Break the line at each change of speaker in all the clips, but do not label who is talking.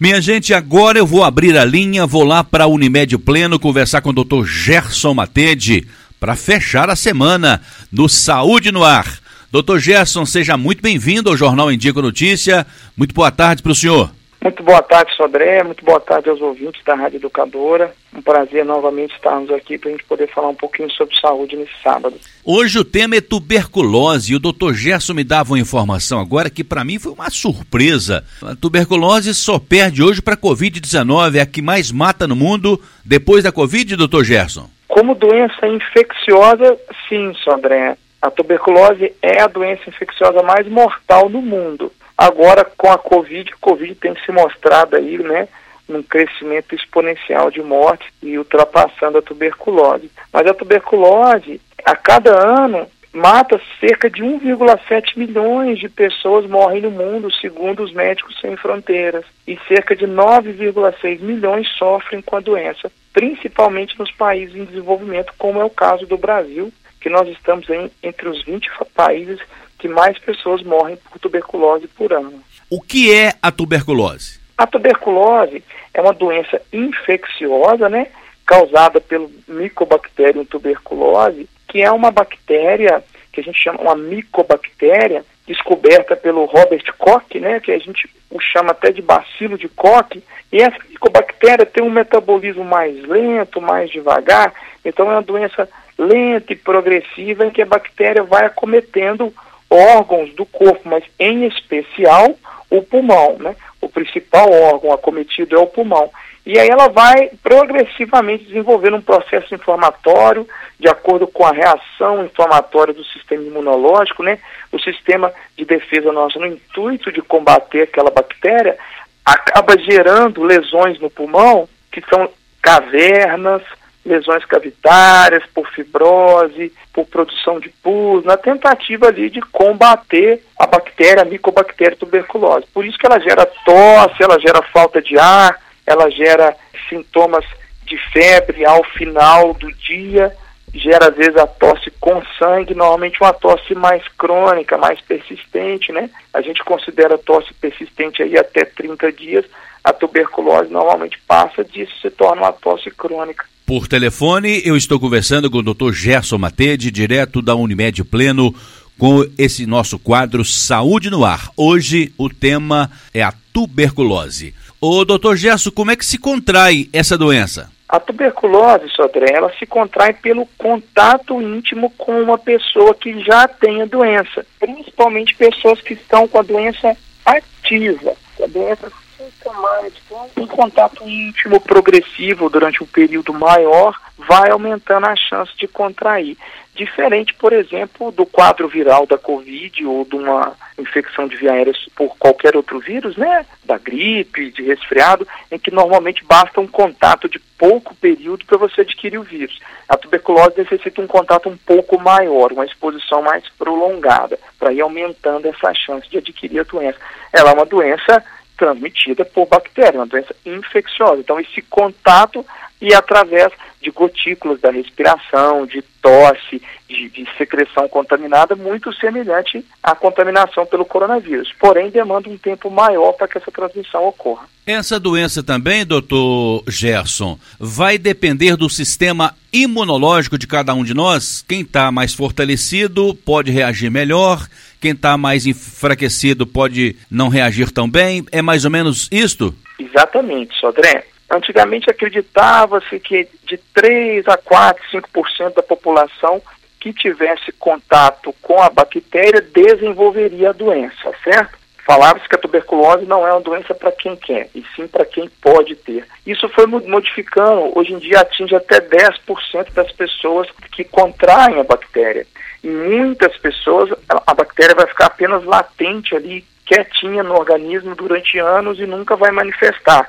Minha gente, agora eu vou abrir a linha, vou lá para a Unimed Pleno conversar com o Dr. Gerson Matede para fechar a semana no Saúde no Ar. Doutor Gerson, seja muito bem-vindo ao Jornal Indico Notícia. Muito boa tarde para o senhor.
Muito boa tarde, Sodré. Muito boa tarde aos ouvintes da Rádio Educadora. Um prazer novamente estarmos aqui para a gente poder falar um pouquinho sobre saúde nesse sábado.
Hoje o tema é tuberculose e o doutor Gerson me dava uma informação agora que para mim foi uma surpresa. A tuberculose só perde hoje para a Covid-19, é a que mais mata no mundo depois da Covid, doutor Gerson?
Como doença infecciosa, sim, Sodré. A tuberculose é a doença infecciosa mais mortal no mundo. Agora, com a Covid, a Covid tem se mostrado aí, né, num crescimento exponencial de morte e ultrapassando a tuberculose. Mas a tuberculose, a cada ano, mata cerca de 1,7 milhões de pessoas morrem no mundo, segundo os Médicos Sem Fronteiras, e cerca de 9,6 milhões sofrem com a doença, principalmente nos países em desenvolvimento, como é o caso do Brasil, que nós estamos em, entre os 20 países que mais pessoas morrem por tuberculose por ano.
O que é a tuberculose?
A tuberculose é uma doença infecciosa, né, causada pelo Mycobacterium tuberculose, que é uma bactéria que a gente chama uma micobactéria descoberta pelo Robert Koch, né, que a gente o chama até de bacilo de Koch, e essa micobactéria tem um metabolismo mais lento, mais devagar, então é uma doença lenta e progressiva em que a bactéria vai acometendo órgãos do corpo, mas em especial o pulmão, né? O principal órgão acometido é o pulmão. E aí ela vai progressivamente desenvolvendo um processo inflamatório, de acordo com a reação inflamatória do sistema imunológico, né? O sistema de defesa nosso, no intuito de combater aquela bactéria, acaba gerando lesões no pulmão, que são cavernas, lesões cavitárias, por fibrose, por produção de pus, na tentativa ali de combater a bactéria, a micobactéria tuberculose. Por isso que ela gera tosse, ela gera falta de ar, ela gera sintomas de febre ao final do dia, gera às vezes a tosse com sangue, normalmente uma tosse mais crônica, mais persistente, né? A gente considera tosse persistente aí até 30 dias, a tuberculose normalmente passa disso, se torna uma tosse crônica.
Por telefone, eu estou conversando com o Dr. Gerson Matede, direto da Unimed Pleno, com esse nosso quadro Saúde no Ar. Hoje o tema é a tuberculose. Ô, doutor Gerson, como é que se contrai essa doença?
A tuberculose, Sodré, ela se contrai pelo contato íntimo com uma pessoa que já tem a doença, principalmente pessoas que estão com a doença ativa, a doença sintomática, um contato íntimo progressivo durante um período maior vai aumentando a chance de contrair. Diferente, por exemplo, do quadro viral da Covid ou de uma infecção de via aérea por qualquer outro vírus, né? Da gripe, de resfriado, em que normalmente basta um contato de pouco período para você adquirir o vírus. A tuberculose necessita um contato um pouco maior, uma exposição mais prolongada, para ir aumentando essa chance de adquirir a doença. Ela é uma doença transmitida por bactéria, uma doença infecciosa. Então, esse contato e através de gotículas da respiração, de tosse, de, de, secreção contaminada, muito semelhante à contaminação pelo coronavírus. Porém, demanda um tempo maior para que essa transmissão ocorra.
Essa doença também, doutor Gerson, vai depender do sistema imunológico de cada um de nós? Quem está mais fortalecido pode reagir melhor, quem está mais enfraquecido pode não reagir tão bem. É mais ou menos isto?
Exatamente, Sodré. Antigamente acreditava-se que de 3 a 4, 5% da população que tivesse contato com a bactéria desenvolveria a doença, certo? Falava-se que a tuberculose não é uma doença para quem quer, e sim para quem pode ter. Isso foi modificando, hoje em dia atinge até 10% das pessoas que contraem a bactéria. Em muitas pessoas, a bactéria vai ficar apenas latente ali, quietinha no organismo durante anos e nunca vai manifestar.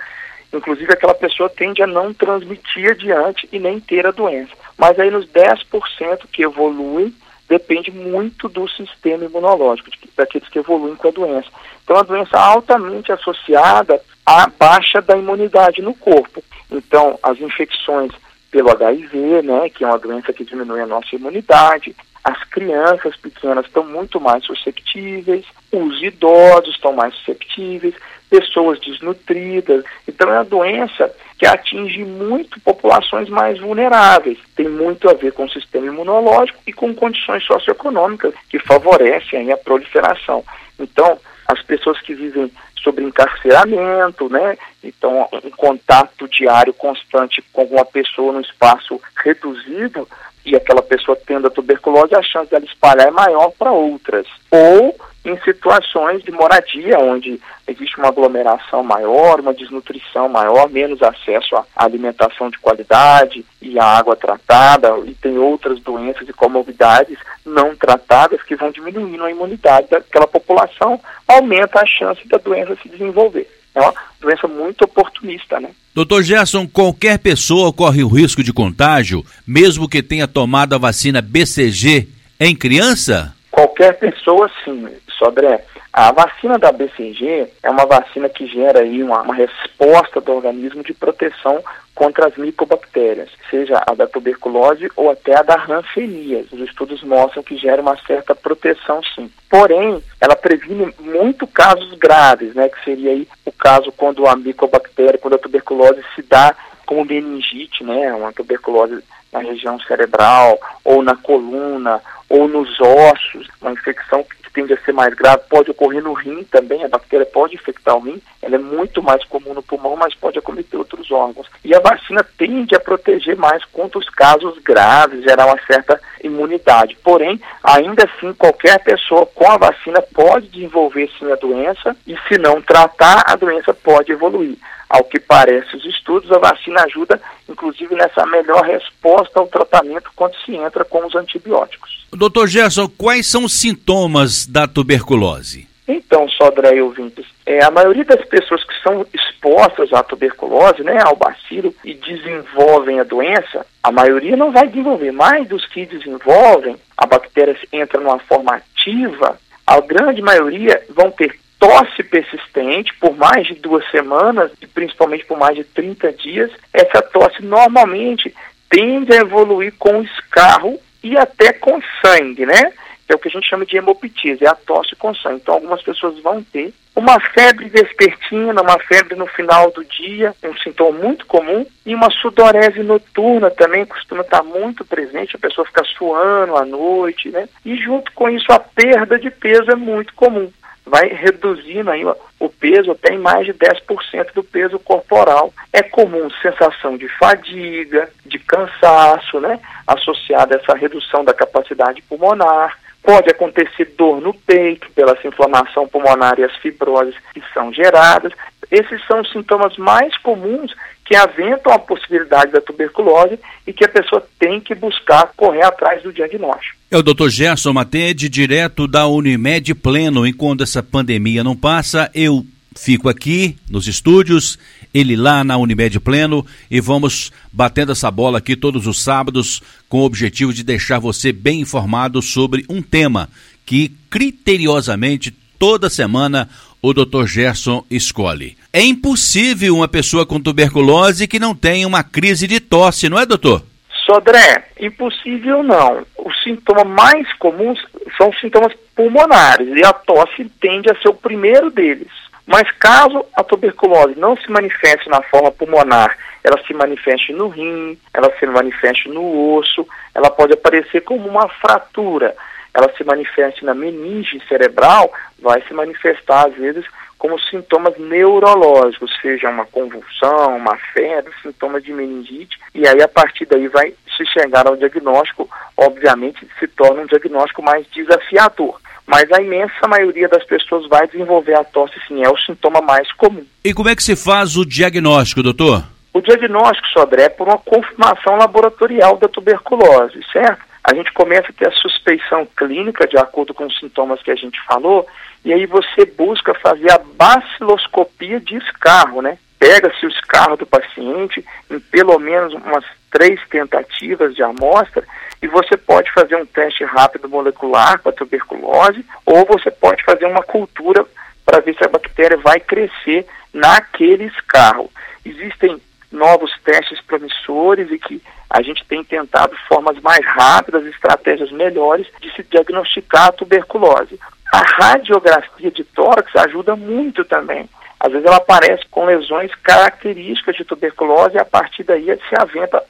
Inclusive, aquela pessoa tende a não transmitir adiante e nem ter a doença. Mas aí, nos 10% que evoluem, depende muito do sistema imunológico, daqueles que evoluem com a doença. Então, a doença altamente associada à baixa da imunidade no corpo. Então, as infecções pelo HIV, né, que é uma doença que diminui a nossa imunidade, as crianças pequenas estão muito mais susceptíveis, os idosos estão mais susceptíveis, pessoas desnutridas. Então é uma doença que atinge muito populações mais vulneráveis. Tem muito a ver com o sistema imunológico e com condições socioeconômicas que favorecem a proliferação. Então, as pessoas que vivem sobre encarceramento, né? Então, um contato diário constante com uma pessoa num espaço reduzido e aquela pessoa tendo a tuberculose, a chance dela espalhar é maior para outras. Ou em situações de moradia, onde existe uma aglomeração maior, uma desnutrição maior, menos acesso à alimentação de qualidade e à água tratada, e tem outras doenças e comorbidades não tratadas que vão diminuindo a imunidade daquela população, aumenta a chance da doença se desenvolver. É uma doença muito oportunista, né?
Doutor Gerson, qualquer pessoa corre o risco de contágio, mesmo que tenha tomado a vacina BCG em criança?
Qualquer pessoa, sim, Sodré. A vacina da BCG é uma vacina que gera aí uma, uma resposta do organismo de proteção contra as micobactérias, seja a da tuberculose ou até a da rancenias. Os estudos mostram que gera uma certa proteção, sim. Porém, ela previne muito casos graves, né, que seria aí o caso quando a micobactéria, quando a tuberculose se dá como meningite, né, uma tuberculose na região cerebral ou na coluna ou nos ossos, uma infecção que tende a ser mais grave, pode ocorrer no rim também, a bactéria pode infectar o rim, ela é muito mais comum no pulmão, mas pode acometer outros órgãos. E a vacina tende a proteger mais contra os casos graves, gerar uma certa imunidade. Porém, ainda assim, qualquer pessoa com a vacina pode desenvolver sim a doença e se não tratar, a doença pode evoluir. Ao que parece os estudos, a vacina ajuda, inclusive, nessa melhor resposta ao tratamento quando se entra com os antibióticos.
Doutor Gerson, quais são os sintomas da tuberculose?
Então, Sodré e ouvintes, é, a maioria das pessoas que são expostas à tuberculose, né, ao bacilo, e desenvolvem a doença, a maioria não vai desenvolver, mas dos que desenvolvem, a bactéria entra numa forma ativa, a grande maioria vão ter tosse persistente por mais de duas semanas e principalmente por mais de 30 dias, essa tosse normalmente tende a evoluir com escarro e até com sangue, né? É o que a gente chama de hemoptise, é a tosse com sangue. Então, algumas pessoas vão ter uma febre vespertina, uma febre no final do dia, um sintoma muito comum, e uma sudorese noturna também costuma estar muito presente, a pessoa fica suando à noite, né? E junto com isso, a perda de peso é muito comum vai reduzindo aí o peso até em mais de 10% do peso corporal. É comum sensação de fadiga, de cansaço, né, associada a essa redução da capacidade pulmonar. Pode acontecer dor no peito pela inflamação pulmonar e as fibroses que são geradas. Esses são os sintomas mais comuns que aventam a possibilidade da tuberculose e que a pessoa tem que buscar correr atrás do diagnóstico.
É o Dr. Gerson Matede, direto da Unimed Pleno. Enquanto essa pandemia não passa, eu fico aqui nos estúdios, ele lá na Unimed Pleno e vamos batendo essa bola aqui todos os sábados com o objetivo de deixar você bem informado sobre um tema que criteriosamente toda semana o Dr. Gerson escolhe. É impossível uma pessoa com tuberculose que não tenha uma crise de tosse, não é, doutor?
Sodré, impossível não. Os sintomas mais comuns são sintomas pulmonares e a tosse tende a ser o primeiro deles. Mas caso a tuberculose não se manifeste na forma pulmonar, ela se manifeste no rim, ela se manifeste no osso, ela pode aparecer como uma fratura ela se manifeste na meninge cerebral, vai se manifestar, às vezes, como sintomas neurológicos, seja uma convulsão, uma febre, sintomas de meningite, e aí a partir daí vai se chegar ao diagnóstico, obviamente se torna um diagnóstico mais desafiador. Mas a imensa maioria das pessoas vai desenvolver a tosse, sim, é o sintoma mais comum.
E como é que se faz o diagnóstico, doutor?
O diagnóstico, Sodré, é por uma confirmação laboratorial da tuberculose, certo? A gente começa a ter a suspeição clínica de acordo com os sintomas que a gente falou, e aí você busca fazer a baciloscopia de escarro, né? Pega-se o escarro do paciente em pelo menos umas três tentativas de amostra e você pode fazer um teste rápido molecular para tuberculose ou você pode fazer uma cultura para ver se a bactéria vai crescer naquele escarro. Existem novos testes promissores e que a gente tem tentado formas mais rápidas, estratégias melhores de se diagnosticar a tuberculose. A radiografia de tórax ajuda muito também. às vezes ela aparece com lesões características de tuberculose e a partir daí se aventa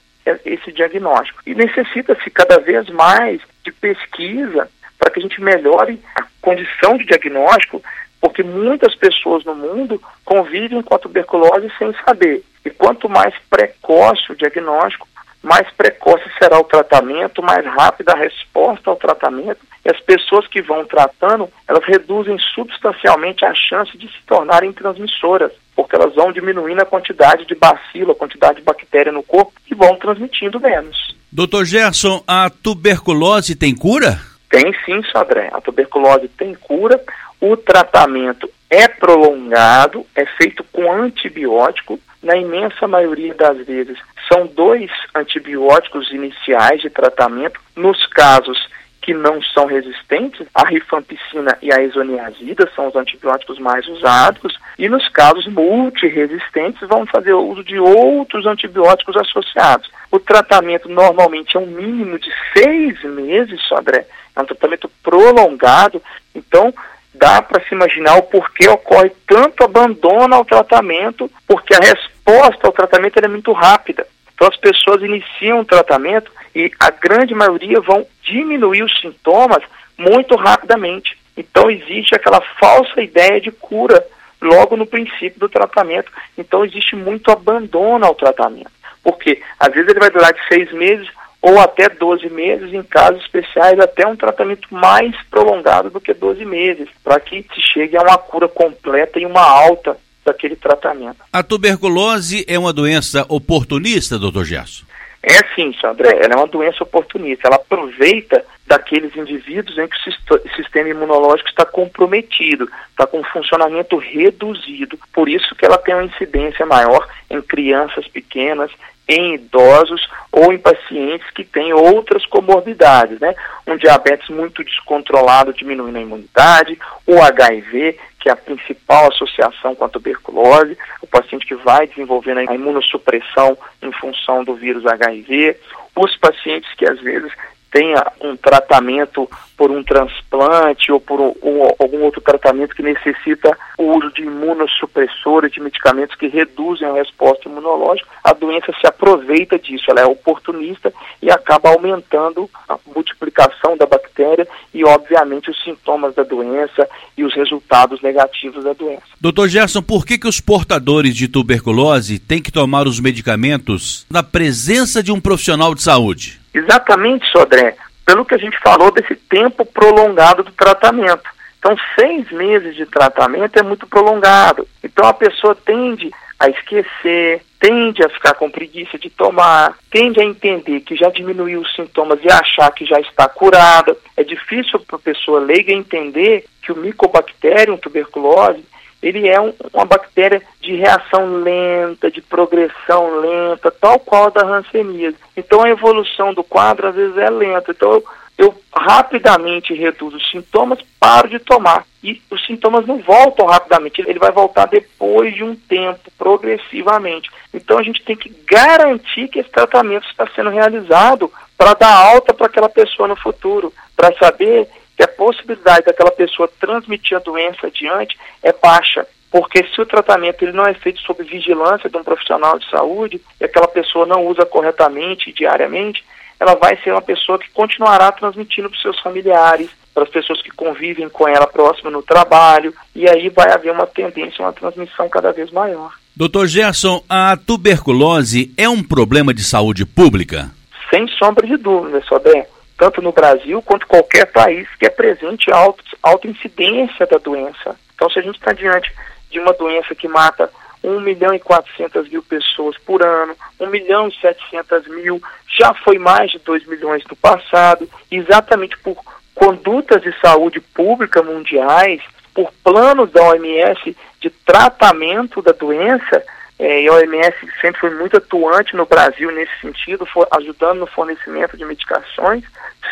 esse diagnóstico. E necessita-se cada vez mais de pesquisa para que a gente melhore a condição de diagnóstico, porque muitas pessoas no mundo convivem com a tuberculose sem saber. E quanto mais precoce o diagnóstico, mais precoce será o tratamento, mais rápida a resposta ao tratamento. E as pessoas que vão tratando, elas reduzem substancialmente a chance de se tornarem transmissoras, porque elas vão diminuindo a quantidade de bacilo, a quantidade de bactéria no corpo e vão transmitindo menos.
Doutor Gerson, a tuberculose tem cura?
Tem sim, Sodré. A tuberculose tem cura. O tratamento é prolongado, é feito com antibiótico. Na imensa maioria das vezes, são dois antibióticos iniciais de tratamento. Nos casos que não são resistentes, a rifampicina e a isoniazida são os antibióticos mais usados, e nos casos multiresistentes vão fazer uso de outros antibióticos associados. O tratamento normalmente é um mínimo de seis meses, Sodré, é um tratamento prolongado, então dá para se imaginar o porquê ocorre tanto abandono ao tratamento, porque a resposta ao tratamento é muito rápida. Então as pessoas iniciam o tratamento e a grande maioria vão diminuir os sintomas muito rapidamente. Então existe aquela falsa ideia de cura logo no princípio do tratamento. Então existe muito abandono ao tratamento. Porque às vezes ele vai durar de seis meses ou até 12 meses, em casos especiais, até um tratamento mais prolongado do que 12 meses, para que se chegue a uma cura completa e uma alta daquele tratamento.
A tuberculose é uma doença oportunista, doutor Gerson?
É sim, André, ela é uma doença oportunista. Ela aproveita daqueles indivíduos em que o sistema imunológico está comprometido, está com um funcionamento reduzido. Por isso que ela tem uma incidência maior em crianças pequenas, em idosos ou em pacientes que têm outras comorbidades, né? Um diabetes muito descontrolado diminuindo a imunidade, o HIV, que é a principal associação com a tuberculose, o paciente que vai desenvolvendo a imunossupressão em função do vírus HIV, os pacientes que às vezes tenha um tratamento por um transplante ou por um, algum outro tratamento que necessita o uso de imunossupressores, de medicamentos que reduzem a resposta imunológica, a doença se aproveita disso, ela é oportunista e acaba aumentando a multiplicação da bactéria e, obviamente, os sintomas da doença e os resultados negativos da doença.
Doutor Gerson, por que, que os portadores de tuberculose têm que tomar os medicamentos na presença de um profissional de saúde?
Exatamente, Sodré, pelo que a gente falou desse tempo prolongado do tratamento. Então, seis meses de tratamento é muito prolongado. Então, a pessoa tende a esquecer, tende a ficar com preguiça de tomar, tende a entender que já diminuiu os sintomas e achar que já está curada. É difícil para a pessoa leiga entender que o micobacterium tuberculose ele é um, uma bactéria de reação lenta, de progressão lenta, tal qual a da hanseníase. Então a evolução do quadro às vezes é lenta. Então eu, eu rapidamente reduzo os sintomas, paro de tomar. E os sintomas não voltam rapidamente, ele vai voltar depois de um tempo, progressivamente. Então a gente tem que garantir que esse tratamento está sendo realizado para dar alta para aquela pessoa no futuro, para saber que a possibilidade daquela pessoa transmitir a doença adiante é baixa. Porque se o tratamento ele não é feito sob vigilância de um profissional de saúde e aquela pessoa não usa corretamente diariamente, ela vai ser uma pessoa que continuará transmitindo para os seus familiares, para as pessoas que convivem com ela próxima no trabalho, e aí vai haver uma tendência, uma transmissão cada vez maior.
Doutor Gerson, a tuberculose é um problema de saúde pública?
Sem sombra de dúvida, Sodré tanto no Brasil quanto qualquer país que é presente alta, alta incidência da doença. Então, se a gente está diante de uma doença que mata 1 milhão e 400 mil pessoas por ano, 1 milhão e 700 mil, já foi mais de 2 milhões no passado, exatamente por condutas de saúde pública mundiais, por planos da OMS de tratamento da doença, é, e a OMS sempre foi muito atuante no Brasil nesse sentido, for, ajudando no fornecimento de medicações.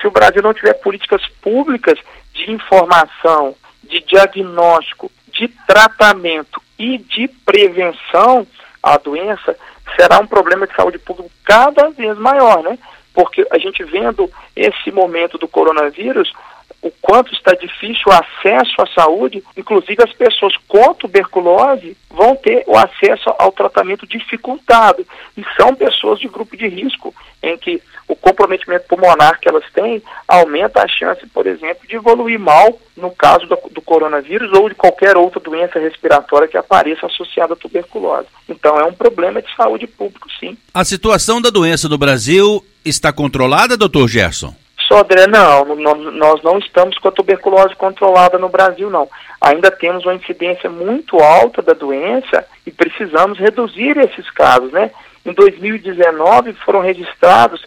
Se o Brasil não tiver políticas públicas de informação, de diagnóstico, de tratamento e de prevenção à doença, será um problema de saúde pública cada vez maior, né? Porque a gente vendo esse momento do coronavírus, o quanto está difícil o acesso à saúde, inclusive as pessoas com tuberculose vão ter o acesso ao tratamento dificultado. E são pessoas de grupo de risco, em que o comprometimento pulmonar que elas têm aumenta a chance, por exemplo, de evoluir mal no caso do, do coronavírus ou de qualquer outra doença respiratória que apareça associada à tuberculose. Então é um problema de saúde pública, sim.
A situação da doença no Brasil está controlada, doutor Gerson?
Sodré, não, nós não estamos com a tuberculose controlada no Brasil, não. Ainda temos uma incidência muito alta da doença e precisamos reduzir esses casos, né? Em 2019 foram registrados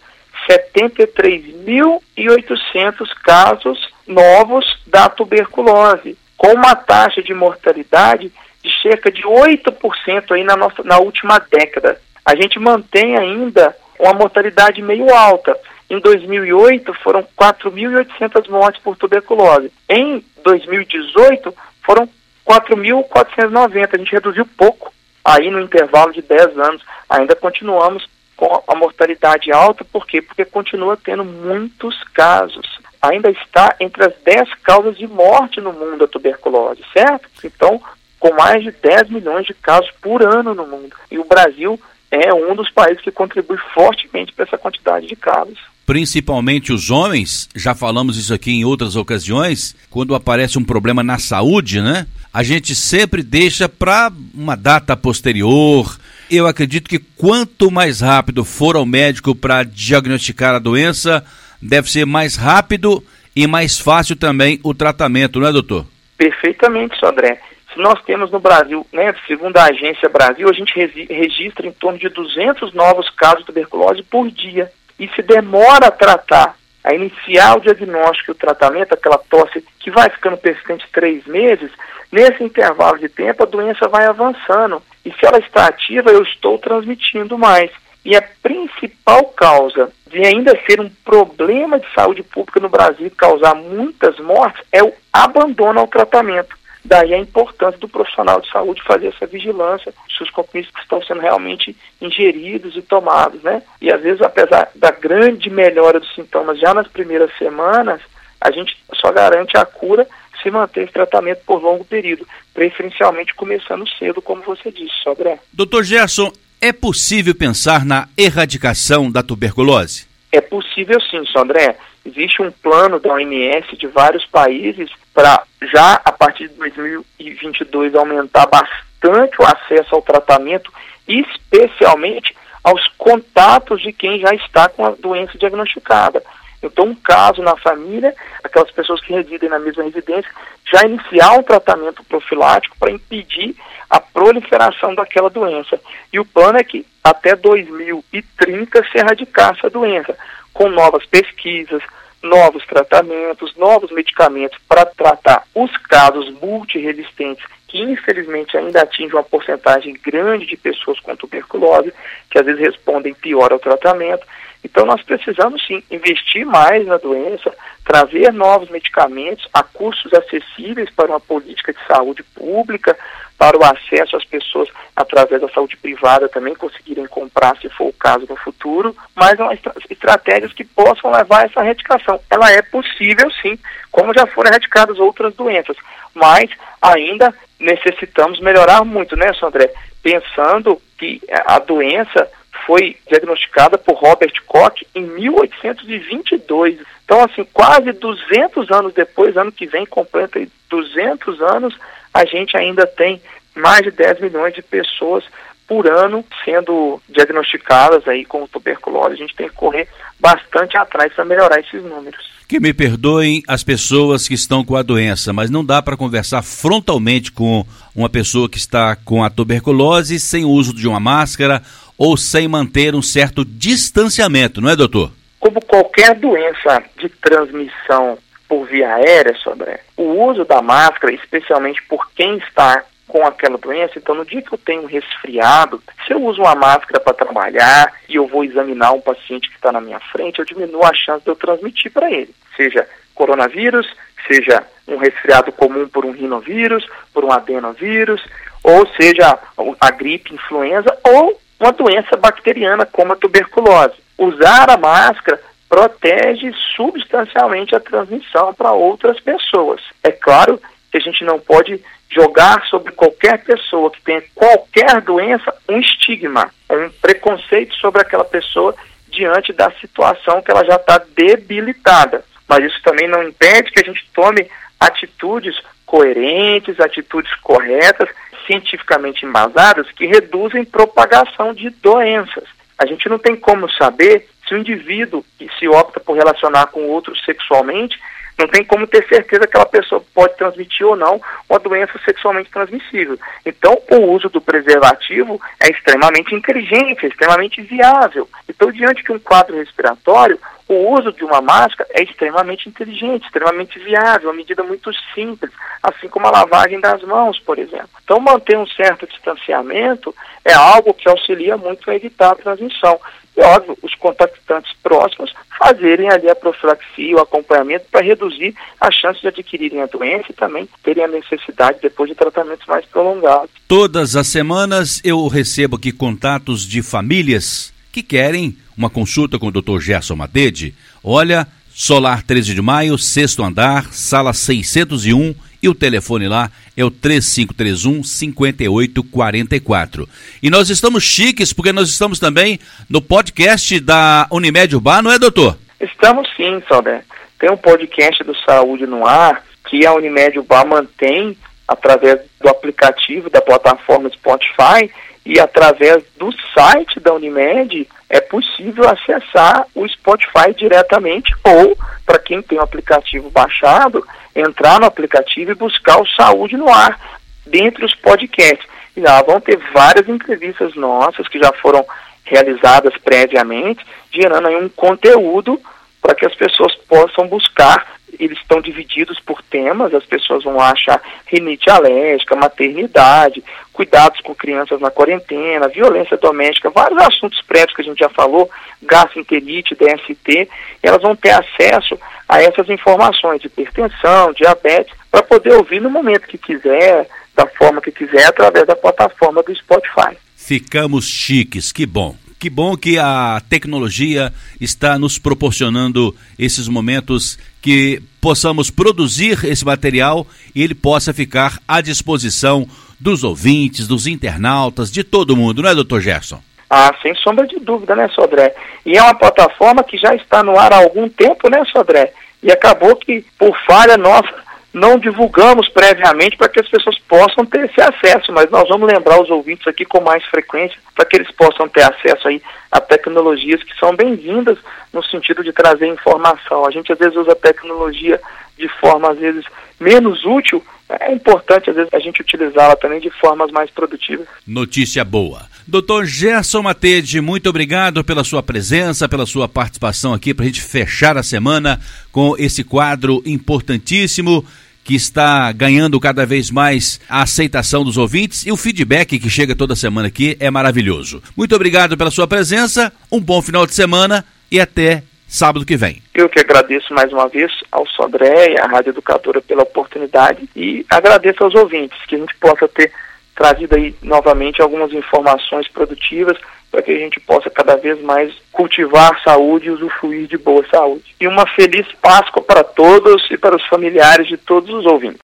73.800 casos novos da tuberculose, com uma taxa de mortalidade de cerca de 8% aí na, nossa, na última década. A gente mantém ainda uma mortalidade meio alta. Em 2008 foram 4.800 mortes por tuberculose. Em 2018 foram 4.490. A gente reduziu pouco aí no intervalo de 10 anos. Ainda continuamos com a mortalidade alta, por quê? Porque continua tendo muitos casos. Ainda está entre as 10 causas de morte no mundo a tuberculose, certo? Então, com mais de 10 milhões de casos por ano no mundo. E o Brasil é um dos países que contribui fortemente para essa quantidade de casos.
Principalmente os homens, já falamos isso aqui em outras ocasiões, quando aparece um problema na saúde, né? A gente sempre deixa para uma data posterior. Eu acredito que quanto mais rápido for ao médico para diagnosticar a doença, deve ser mais rápido e mais fácil também o tratamento, não é, doutor?
Perfeitamente, Sodré nós temos no Brasil, né, segundo a Agência Brasil, a gente registra em torno de 200 novos casos de tuberculose por dia. E se demora a tratar, a iniciar o diagnóstico e o tratamento, aquela tosse que vai ficando persistente três meses, nesse intervalo de tempo a doença vai avançando. E se ela está ativa, eu estou transmitindo mais. E a principal causa de ainda ser um problema de saúde pública no Brasil causar muitas mortes é o abandono ao tratamento. Daí a importância do profissional de saúde fazer essa vigilância se os comprimidos estão sendo realmente ingeridos e tomados, né? E às vezes, apesar da grande melhora dos sintomas já nas primeiras semanas, a gente só garante a cura se manter esse tratamento por longo período, preferencialmente começando cedo, como você disse, Sobré.
Doutor Gerson, é possível pensar na erradicação da tuberculose?
É possível sim, Sandré. Existe um plano da OMS de vários países para já a partir de 2022 aumentar bastante o acesso ao tratamento, especialmente aos contatos de quem já está com a doença diagnosticada. Então, um caso na família, aquelas pessoas que residem na mesma residência, já iniciar um tratamento profilático para impedir a proliferação daquela doença. E o plano é que até 2030 se erradicar essa doença, com novas pesquisas, novos tratamentos, novos medicamentos para tratar os casos multiresistentes que infelizmente ainda atingem uma porcentagem grande de pessoas com tuberculose, que às vezes respondem pior ao tratamento. Então nós precisamos sim investir mais na doença, trazer novos medicamentos a custos acessíveis para uma política de saúde pública, para o acesso às pessoas através da saúde privada também conseguirem comprar, se for o caso no futuro, mas são estratégias que possam levar a essa erradicação. Ela é possível sim, como já foram erradicadas outras doenças, mas ainda necessitamos melhorar muito, né, Sandré? Pensando que a doença foi diagnosticada por Robert Koch em 1822. Então, assim, quase 200 anos depois, ano que vem completa 200 anos, a gente ainda tem mais de 10 milhões de pessoas por ano sendo diagnosticadas aí com tuberculose. A gente tem que correr bastante atrás para melhorar esses números.
Que me perdoem as pessoas que estão com a doença, mas não dá para conversar frontalmente com uma pessoa que está com a tuberculose sem o uso de uma máscara ou sem manter um certo distanciamento, não é, doutor?
Como qualquer doença de transmissão por via aérea, Sodré, o uso da máscara, especialmente por quem está com aquela doença, então no dia que eu tenho um resfriado, se eu uso uma máscara para trabalhar e eu vou examinar um paciente que está na minha frente, eu diminuo a chance de eu transmitir para ele, seja coronavírus, seja um resfriado comum por um rinovírus, por um adenovírus, ou seja a gripe influenza ou uma doença bacteriana como a tuberculose. Usar a máscara protege substancialmente a transmissão para outras pessoas. É claro que a gente não pode jogar sobre qualquer pessoa que tenha qualquer doença um estigma, um preconceito sobre aquela pessoa diante da situação que ela já está debilitada. Mas isso também não impede que a gente tome atitudes coerentes, atitudes corretas, cientificamente embasadas, que reduzem propagação de doenças. A gente não tem como saber se o indivíduo que se opta por relacionar com outro sexualmente não tem como ter certeza que aquela pessoa pode transmitir ou não uma doença sexualmente transmissível. Então, o uso do preservativo é extremamente inteligente, é extremamente viável. Então, diante de um quadro respiratório, o uso de uma máscara é extremamente inteligente, extremamente viável, uma medida muito simples, assim como a lavagem das mãos, por exemplo. Então, manter um certo distanciamento é algo que auxilia muito a evitar a transmissão. E, óbvio, os contactantes próximos fazerem ali a profilaxia, o acompanhamento para reduzir a chance de adquirirem a doença e também terem a necessidade depois de tratamentos mais prolongados.
Todas as semanas eu recebo aqui contatos de famílias que querem uma consulta com o Dr. Gerson Matede. Olha, Solar 13 de Maio, sexto andar, sala 601 e o telefone lá é o 3531 5844. E nós estamos chiques porque nós estamos também no podcast da Unimed Urbana, não é, doutor?
Estamos sim, Salder. Tem um podcast do Saúde no Ar que a Unimed Urbana mantém através do aplicativo da plataforma Spotify e através do site da Unimed é possível acessar o Spotify diretamente ou, para quem tem o aplicativo baixado, entrar no aplicativo e buscar o Saúde no Ar, dentre os podcasts. E lá vão ter várias entrevistas nossas que já foram realizadas previamente, gerando aí um conteúdo para que as pessoas possam buscar eles estão divididos por temas, as pessoas vão achar rinite alérgica, maternidade, cuidados com crianças na quarentena, violência doméstica, vários assuntos prévios que a gente já falou, gastroenterite, DST, elas vão ter acesso a essas informações, de hipertensão, diabetes, para poder ouvir no momento que quiser, da forma que quiser, através da plataforma do Spotify.
Ficamos chiques, que bom. Que bom que a tecnologia está nos proporcionando esses momentos que possamos produzir esse material e ele possa ficar à disposição dos ouvintes, dos internautas, de todo mundo, não é, doutor Gerson?
Ah, sem sombra de dúvida, né, Sodré? E é uma plataforma que já está no ar há algum tempo, né, Sodré? E acabou que, por falha nossa, não divulgamos previamente para que as pessoas possam ter esse acesso, mas nós vamos lembrar os ouvintes aqui com mais frequência para que eles possam ter acesso aí a tecnologias que são bem-vindas no sentido de trazer informação. A gente às vezes usa a tecnologia de forma às vezes menos útil, é importante às vezes a gente utilizá-la também de formas mais produtivas.
Notícia boa. Doutor Gerson Matede, muito obrigado pela sua presença, pela sua participação aqui para a gente fechar a semana com esse quadro importantíssimo que está ganhando cada vez mais a aceitação dos ouvintes e o feedback que chega toda semana aqui é maravilhoso. Muito obrigado pela sua presença, um bom final de semana e até sábado que vem.
Eu que agradeço mais uma vez ao Sodré e à Rádio Educadora pela oportunidade e agradeço aos ouvintes que a gente possa ter trazido aí novamente algumas informações produtivas para que a gente possa cada vez mais cultivar saúde e usufruir de boa saúde. E uma feliz Páscoa para todos e para os familiares de todos os ouvintes.